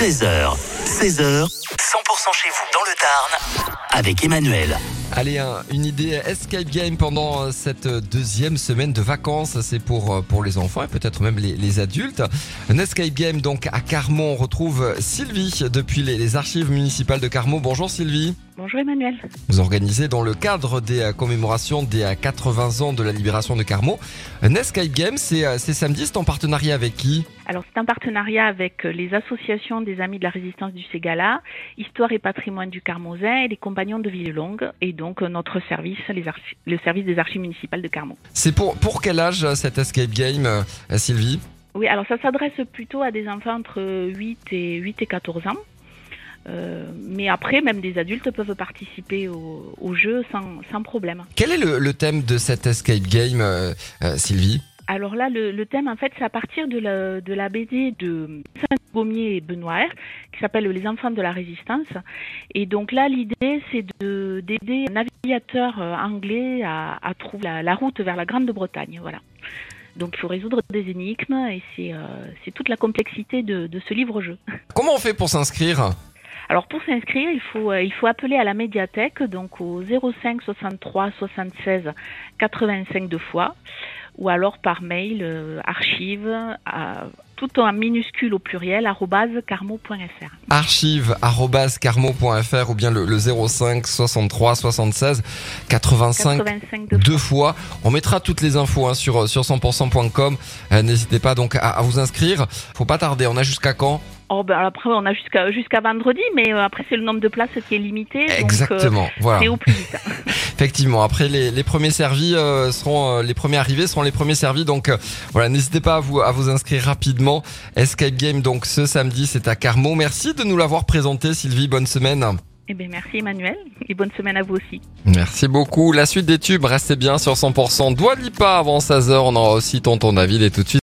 13h, 16h, 100% chez vous dans le Tarn avec Emmanuel. Allez, un- une idée escape game pendant euh, cette deuxième semaine de vacances. C'est pour, euh, les enfants et peut-être même les, les adultes. Un escape game donc à Carmont. On retrouve Sylvie depuis les, les archives municipales de Carmont. Bonjour Sylvie. Bonjour Emmanuel. Vous organisez dans le cadre des euh, commémorations des euh, 80 ans de la libération de Carmont. Un escape game, c'est euh, c'est samedi, c'est en partenariat avec qui? Alors c'est un partenariat avec euh, les associations des Amis de la Résistance du Ségala, Histoire et Patrimoine du Carmosin et les Compagnons de Villelongue et donc euh, notre service, les le service des archives municipales de Carmont. C'est pour, pour quel âge euh, cet escape game, euh, Sylvie? Oui, alors ça s'adresse plutôt à des enfants entre 8 et 8 et 14 ans. Euh, mais après, même des adultes peuvent participer au, au jeu sans, sans problème. Quel est le, le thème de cet escape game, euh, euh, Sylvie? Alors là, le, le thème, en fait, c'est à partir de la, de la BD de Saint-Gaumier et Benoît qui s'appelle Les enfants de la résistance. Et donc là, l'idée, c'est de- d'aider un navigateur anglais à, à trouver la, la route vers la Grande-Bretagne. Voilà. Donc il faut résoudre des énigmes et c'est euh, c'est toute la complexité de, de ce livre-jeu. Comment on fait pour s'inscrire? Alors pour s'inscrire, il faut, euh, il faut appeler à la médiathèque, donc au 05 63 76 85 deux fois, ou alors par mail, euh, archive, à- tout en minuscule au pluriel, carmo.fr. archive.carmo.fr ou bien le, le 05 63 76 85 85 deux deux fois. On mettra toutes les infos hein, sur, sur 100%.com. Euh, N'hésitez pas donc à, à vous inscrire. Faut pas tarder. On a jusqu'à quand? Oh, ben, après, on a jusqu'à jusqu'à vendredi, mais euh, après, c'est le nombre de places qui est limité. donc, euh, Exactement. Voilà. c'est au plus vite. Effectivement. Après, les, les premiers servis euh, seront euh, les premiers arrivés seront les premiers servis. Donc voilà, n'hésitez pas à vous à vous inscrire rapidement. Escape Game donc ce samedi, c'est à Carmont. Merci de nous l'avoir présenté, Sylvie. Bonne semaine. Eh bien, merci Emmanuel, et bonne semaine à vous aussi. Merci beaucoup. La suite des tubes, restez bien sur 100%. Doigt pas avant 16h. On aura aussi Tonton David et tout de suite.